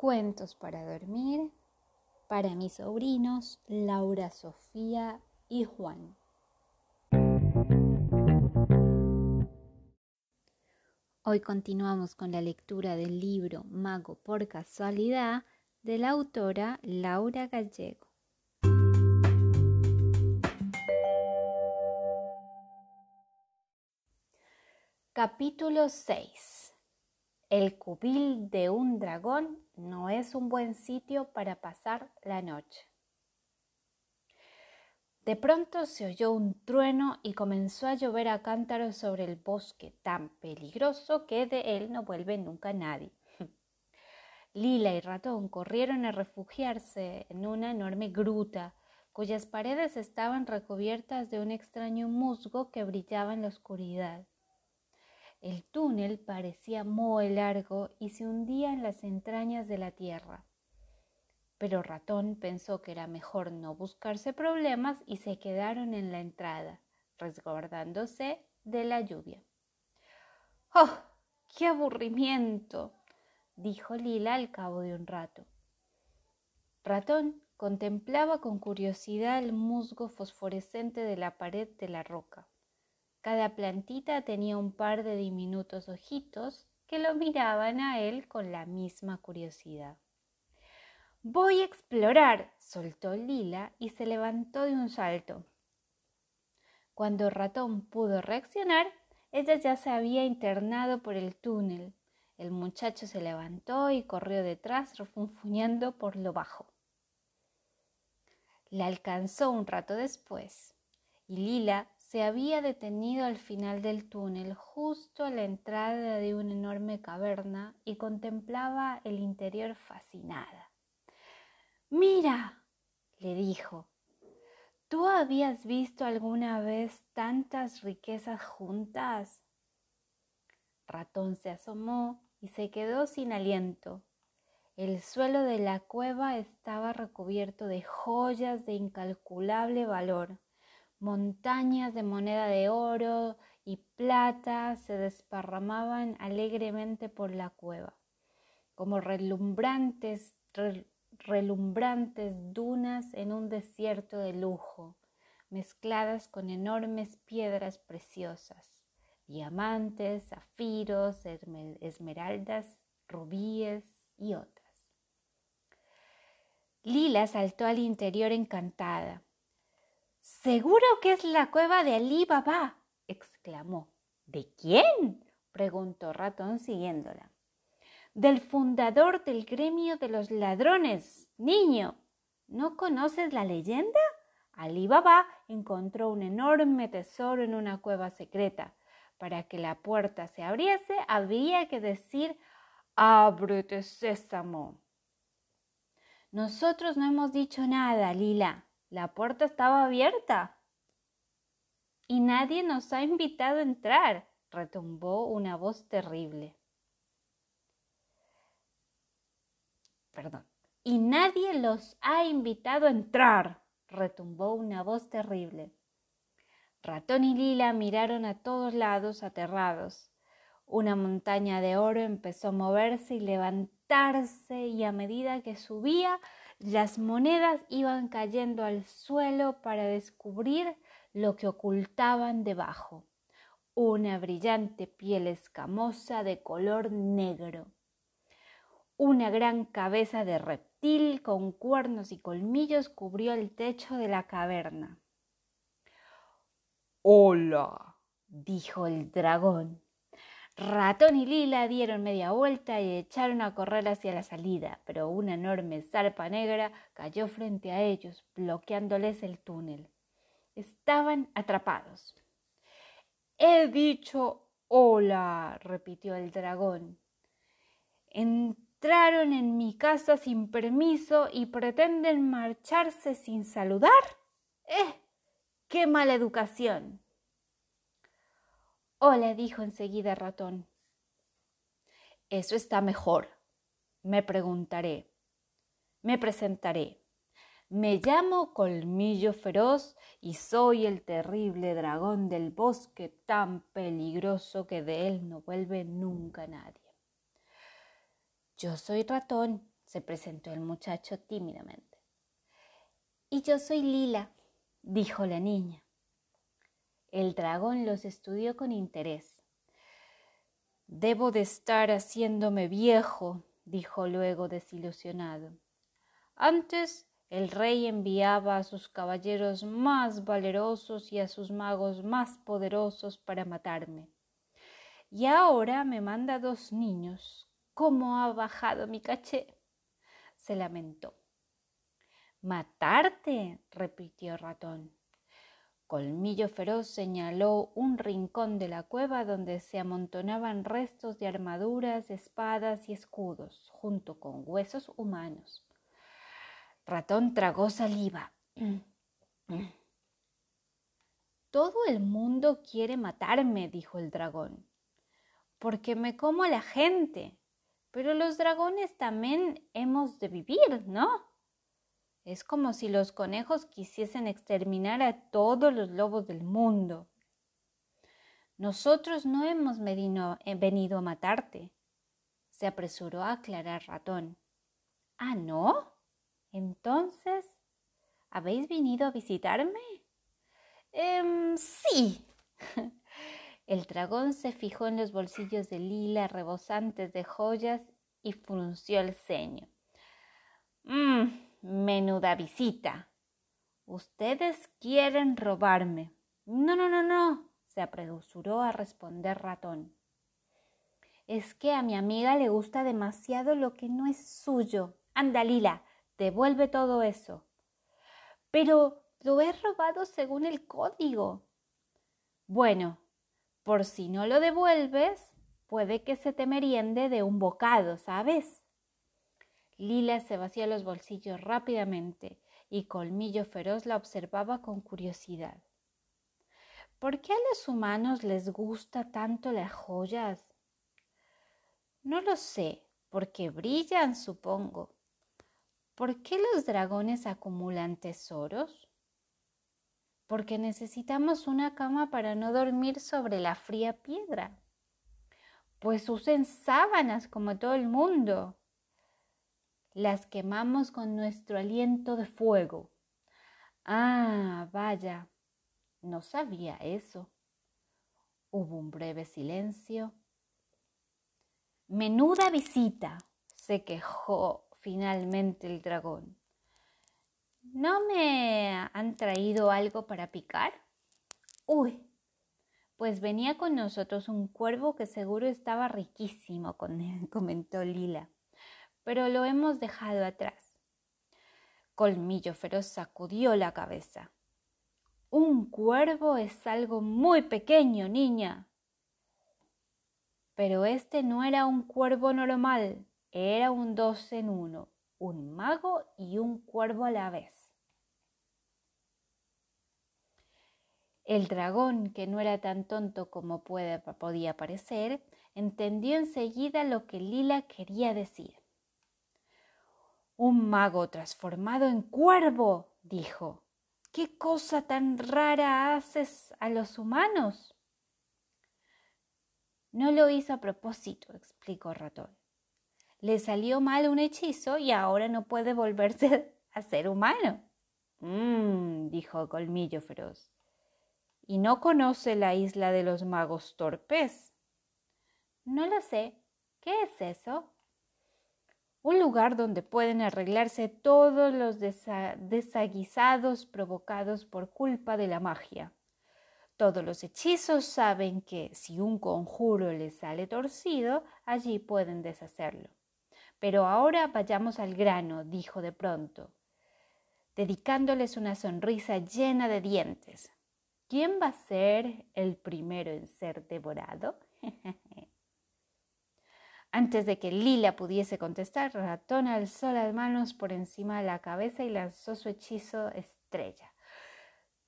Cuentos para dormir para mis sobrinos Laura, Sofía y Juan. Hoy continuamos con la lectura del libro Mago por casualidad de la autora Laura Gallego. Capítulo 6 el cubil de un dragón no es un buen sitio para pasar la noche. De pronto se oyó un trueno y comenzó a llover a cántaros sobre el bosque tan peligroso que de él no vuelve nunca nadie. Lila y Ratón corrieron a refugiarse en una enorme gruta cuyas paredes estaban recubiertas de un extraño musgo que brillaba en la oscuridad. El túnel parecía muy largo y se hundía en las entrañas de la tierra. Pero Ratón pensó que era mejor no buscarse problemas y se quedaron en la entrada, resguardándose de la lluvia. ¡Oh! ¡Qué aburrimiento! dijo Lila al cabo de un rato. Ratón contemplaba con curiosidad el musgo fosforescente de la pared de la roca. Cada plantita tenía un par de diminutos ojitos que lo miraban a él con la misma curiosidad. Voy a explorar, soltó Lila y se levantó de un salto. Cuando Ratón pudo reaccionar, ella ya se había internado por el túnel. El muchacho se levantó y corrió detrás, refunfuñando por lo bajo. La alcanzó un rato después, y Lila se había detenido al final del túnel, justo a la entrada de una enorme caverna, y contemplaba el interior fascinada. Mira, le dijo, ¿tú habías visto alguna vez tantas riquezas juntas? Ratón se asomó y se quedó sin aliento. El suelo de la cueva estaba recubierto de joyas de incalculable valor montañas de moneda de oro y plata se desparramaban alegremente por la cueva, como relumbrantes, relumbrantes dunas en un desierto de lujo, mezcladas con enormes piedras preciosas, diamantes, zafiros, esmeraldas, rubíes y otras. Lila saltó al interior encantada Seguro que es la cueva de Ali Baba, exclamó. ¿De quién? preguntó Ratón siguiéndola. Del fundador del gremio de los ladrones, niño. ¿No conoces la leyenda? Ali Baba encontró un enorme tesoro en una cueva secreta. Para que la puerta se abriese había que decir Ábrete, sésamo. Nosotros no hemos dicho nada, Lila, la puerta estaba abierta. Y nadie nos ha invitado a entrar, retumbó una voz terrible. Perdón. Y nadie los ha invitado a entrar, retumbó una voz terrible. Ratón y Lila miraron a todos lados aterrados. Una montaña de oro empezó a moverse y levantarse y a medida que subía las monedas iban cayendo al suelo para descubrir lo que ocultaban debajo. Una brillante piel escamosa de color negro. Una gran cabeza de reptil con cuernos y colmillos cubrió el techo de la caverna. Hola, dijo el dragón. Ratón y Lila dieron media vuelta y echaron a correr hacia la salida, pero una enorme zarpa negra cayó frente a ellos, bloqueándoles el túnel. Estaban atrapados. He dicho hola, repitió el dragón. Entraron en mi casa sin permiso y pretenden marcharse sin saludar. ¡Eh! ¡Qué mala educación! Hola, dijo enseguida Ratón. Eso está mejor. Me preguntaré. Me presentaré. Me llamo Colmillo Feroz y soy el terrible dragón del bosque tan peligroso que de él no vuelve nunca nadie. Yo soy ratón, se presentó el muchacho tímidamente. Y yo soy Lila, dijo la niña. El dragón los estudió con interés. Debo de estar haciéndome viejo, dijo luego desilusionado. Antes el rey enviaba a sus caballeros más valerosos y a sus magos más poderosos para matarme. Y ahora me manda dos niños. ¿Cómo ha bajado mi caché? se lamentó. ¿Matarte? repitió Ratón. Colmillo Feroz señaló un rincón de la cueva donde se amontonaban restos de armaduras, espadas y escudos, junto con huesos humanos. Ratón tragó saliva. Todo el mundo quiere matarme, dijo el dragón, porque me como a la gente. Pero los dragones también hemos de vivir, ¿no? Es como si los conejos quisiesen exterminar a todos los lobos del mundo. Nosotros no hemos eh, venido a matarte, se apresuró a aclarar Ratón. ¿Ah, no? Entonces, ¿habéis venido a visitarme? Eh, sí. El dragón se fijó en los bolsillos de lila rebosantes de joyas y frunció el ceño. Mmm, menuda visita. Ustedes quieren robarme. No, no, no, no, se apresuró a responder ratón. Es que a mi amiga le gusta demasiado lo que no es suyo. Anda, Lila, devuelve todo eso. Pero lo he robado según el código. Bueno, por si no lo devuelves, puede que se te meriende de un bocado, ¿sabes? Lila se vació los bolsillos rápidamente y Colmillo Feroz la observaba con curiosidad. ¿Por qué a los humanos les gusta tanto las joyas? No lo sé, porque brillan, supongo. ¿Por qué los dragones acumulan tesoros? Porque necesitamos una cama para no dormir sobre la fría piedra. Pues usen sábanas como todo el mundo. Las quemamos con nuestro aliento de fuego. Ah, vaya, no sabía eso. Hubo un breve silencio. Menuda visita, se quejó finalmente el dragón. ¿No me han traído algo para picar? Uy, pues venía con nosotros un cuervo que seguro estaba riquísimo, comentó Lila, pero lo hemos dejado atrás. Colmillo Feroz sacudió la cabeza. Un cuervo es algo muy pequeño, niña. Pero este no era un cuervo normal, era un dos en uno, un mago y un cuervo a la vez. El dragón, que no era tan tonto como podía parecer, entendió enseguida lo que Lila quería decir. Un mago transformado en cuervo, dijo. ¿Qué cosa tan rara haces a los humanos? No lo hizo a propósito, explicó Ratón. Le salió mal un hechizo y ahora no puede volverse a ser humano. Mmm, dijo Colmillo Feroz. ¿Y no conoce la isla de los magos torpes? No lo sé. ¿Qué es eso? Un lugar donde pueden arreglarse todos los desaguisados provocados por culpa de la magia. Todos los hechizos saben que si un conjuro les sale torcido, allí pueden deshacerlo. Pero ahora vayamos al grano, dijo de pronto, dedicándoles una sonrisa llena de dientes. ¿Quién va a ser el primero en ser devorado? Antes de que Lila pudiese contestar, Ratón alzó las manos por encima de la cabeza y lanzó su hechizo estrella.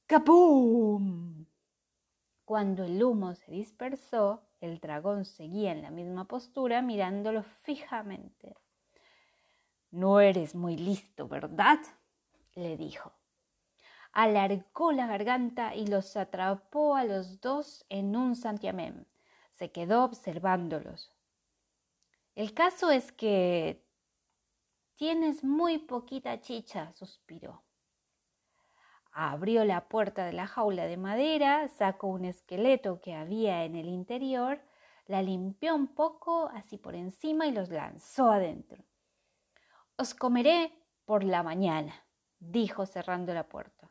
¡Capum! Cuando el humo se dispersó, el dragón seguía en la misma postura mirándolo fijamente. No eres muy listo, ¿verdad? le dijo. Alargó la garganta y los atrapó a los dos en un santiamén. Se quedó observándolos. El caso es que Tienes muy poquita chicha, suspiró. Abrió la puerta de la jaula de madera, sacó un esqueleto que había en el interior, la limpió un poco así por encima y los lanzó adentro. Os comeré por la mañana, dijo cerrando la puerta.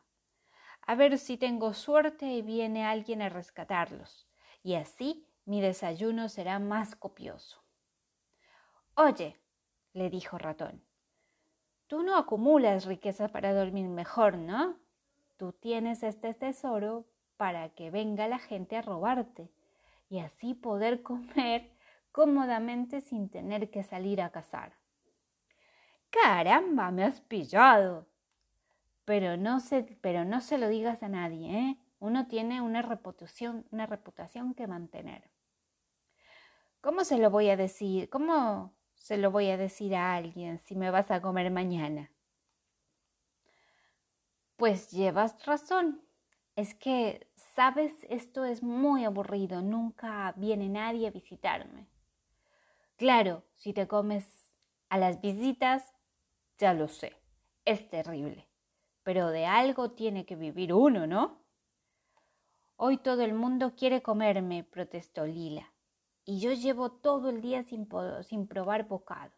A ver si tengo suerte y viene alguien a rescatarlos, y así mi desayuno será más copioso. Oye, le dijo Ratón, tú no acumulas riqueza para dormir mejor, ¿no? Tú tienes este tesoro para que venga la gente a robarte y así poder comer cómodamente sin tener que salir a cazar. Caramba, me has pillado. Pero no se, pero no se lo digas a nadie, ¿eh? Uno tiene una reputación, una reputación que mantener. ¿Cómo se lo voy a decir? ¿Cómo se lo voy a decir a alguien si me vas a comer mañana? Pues llevas razón. Es que, sabes, esto es muy aburrido. Nunca viene nadie a visitarme. Claro, si te comes a las visitas, ya lo sé. Es terrible. Pero de algo tiene que vivir uno, ¿no? Hoy todo el mundo quiere comerme, protestó Lila, y yo llevo todo el día sin, sin probar bocado.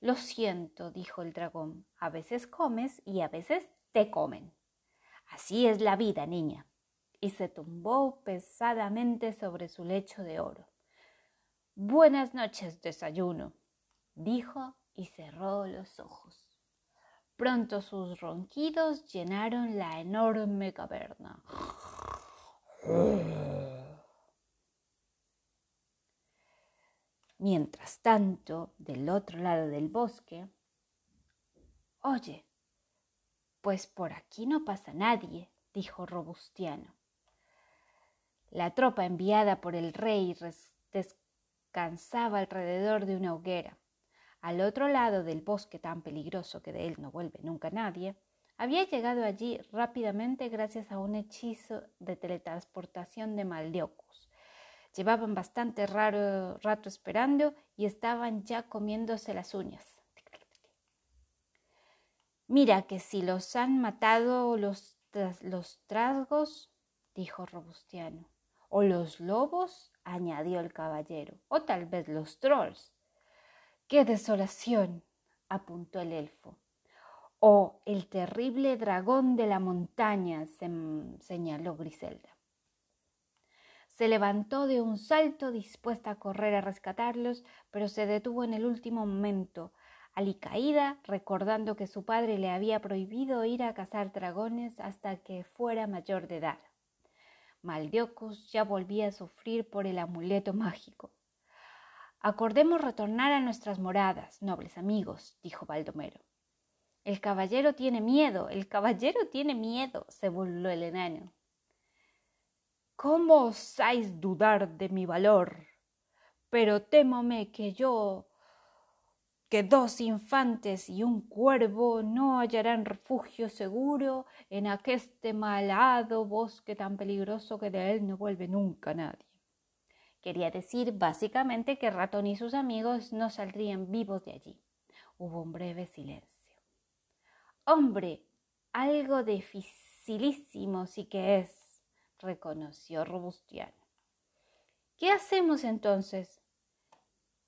Lo siento, dijo el dragón, a veces comes y a veces te comen. Así es la vida, niña. Y se tumbó pesadamente sobre su lecho de oro. Buenas noches, desayuno, dijo y cerró los ojos. Pronto sus ronquidos llenaron la enorme caverna. Mientras tanto, del otro lado del bosque, Oye, pues por aquí no pasa nadie, dijo Robustiano. La tropa enviada por el rey descansaba alrededor de una hoguera. Al otro lado del bosque tan peligroso que de él no vuelve nunca nadie, había llegado allí rápidamente gracias a un hechizo de teletransportación de Maldeocus. Llevaban bastante raro rato esperando y estaban ya comiéndose las uñas. Mira que si los han matado los, los trasgos, dijo Robustiano, o los lobos, añadió el caballero, o tal vez los trolls. ¡Qué desolación! apuntó el elfo. Oh, el terrible dragón de la montaña, señaló Griselda. Se levantó de un salto dispuesta a correr a rescatarlos, pero se detuvo en el último momento, alicaída, recordando que su padre le había prohibido ir a cazar dragones hasta que fuera mayor de edad. Maldiocus ya volvía a sufrir por el amuleto mágico. Acordemos retornar a nuestras moradas, nobles amigos, dijo Baldomero. El caballero tiene miedo, el caballero tiene miedo, se burló el enano. ¿Cómo osáis dudar de mi valor? Pero témome que yo, que dos infantes y un cuervo no hallarán refugio seguro en aqueste malado bosque tan peligroso que de él no vuelve nunca nadie. Quería decir básicamente que Ratón y sus amigos no saldrían vivos de allí. Hubo un breve silencio. Hombre, algo dificilísimo sí que es, reconoció Robustiano. ¿Qué hacemos entonces?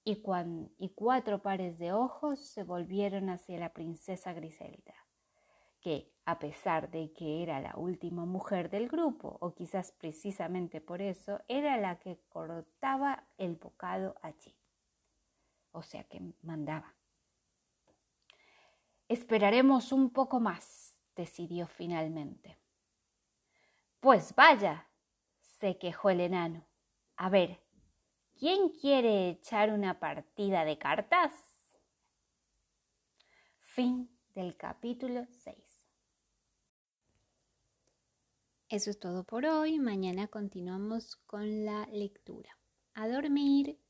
Y, y cuatro pares de ojos se volvieron hacia la princesa Griselda, que, a pesar de que era la última mujer del grupo, o quizás precisamente por eso, era la que cortaba el bocado allí. O sea que mandaba. Esperaremos un poco más, decidió finalmente. Pues vaya, se quejó el enano. A ver, ¿quién quiere echar una partida de cartas? Fin del capítulo 6. Eso es todo por hoy. Mañana continuamos con la lectura. A dormir.